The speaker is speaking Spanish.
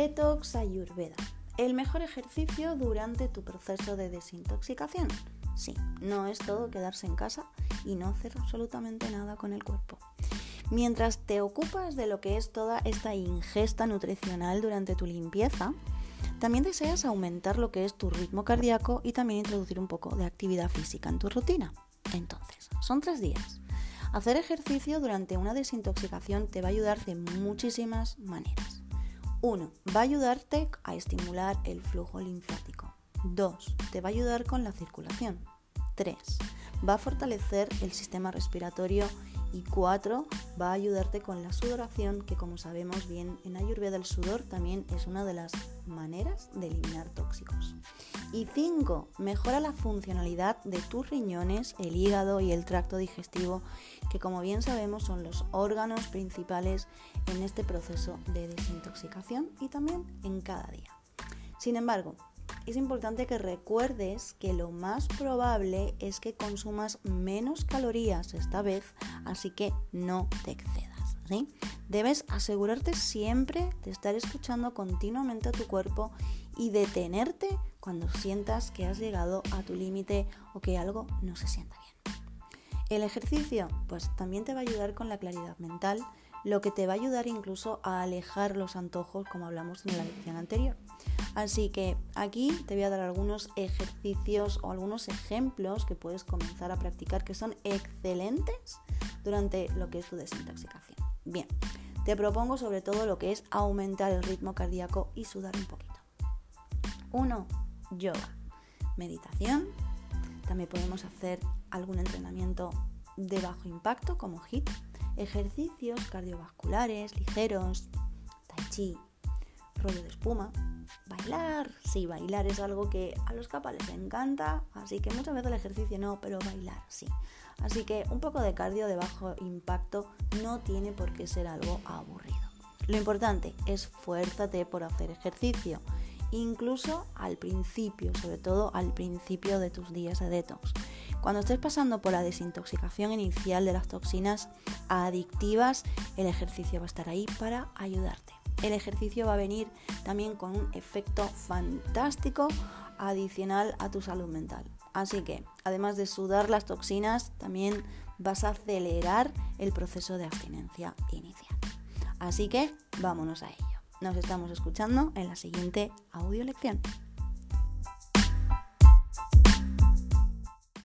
Detox Ayurveda. El mejor ejercicio durante tu proceso de desintoxicación. Sí, no es todo quedarse en casa y no hacer absolutamente nada con el cuerpo. Mientras te ocupas de lo que es toda esta ingesta nutricional durante tu limpieza, también deseas aumentar lo que es tu ritmo cardíaco y también introducir un poco de actividad física en tu rutina. Entonces, son tres días. Hacer ejercicio durante una desintoxicación te va a ayudar de muchísimas maneras. 1. Va a ayudarte a estimular el flujo linfático. 2. Te va a ayudar con la circulación. 3. Va a fortalecer el sistema respiratorio y 4 va a ayudarte con la sudoración, que como sabemos bien en Ayurveda el sudor también es una de las maneras de eliminar tóxicos. Y 5 mejora la funcionalidad de tus riñones, el hígado y el tracto digestivo, que como bien sabemos son los órganos principales en este proceso de desintoxicación y también en cada día. Sin embargo, es importante que recuerdes que lo más probable es que consumas menos calorías esta vez, así que no te excedas. ¿sí? Debes asegurarte siempre de estar escuchando continuamente a tu cuerpo y detenerte cuando sientas que has llegado a tu límite o que algo no se sienta bien. El ejercicio pues también te va a ayudar con la claridad mental, lo que te va a ayudar incluso a alejar los antojos como hablamos en la lección anterior. Así que aquí te voy a dar algunos ejercicios o algunos ejemplos que puedes comenzar a practicar que son excelentes durante lo que es tu desintoxicación. Bien, te propongo sobre todo lo que es aumentar el ritmo cardíaco y sudar un poquito. 1. Yoga. Meditación. También podemos hacer algún entrenamiento de bajo impacto como HIIT. Ejercicios cardiovasculares ligeros, tai chi, rollo de espuma, Bailar, sí, bailar es algo que a los capas les encanta, así que muchas veces el ejercicio no, pero bailar sí. Así que un poco de cardio de bajo impacto no tiene por qué ser algo aburrido. Lo importante es fuérzate por hacer ejercicio, incluso al principio, sobre todo al principio de tus días de detox. Cuando estés pasando por la desintoxicación inicial de las toxinas adictivas, el ejercicio va a estar ahí para ayudarte el ejercicio va a venir también con un efecto fantástico adicional a tu salud mental. Así que, además de sudar las toxinas, también vas a acelerar el proceso de abstinencia inicial. Así que, vámonos a ello. Nos estamos escuchando en la siguiente audio lección.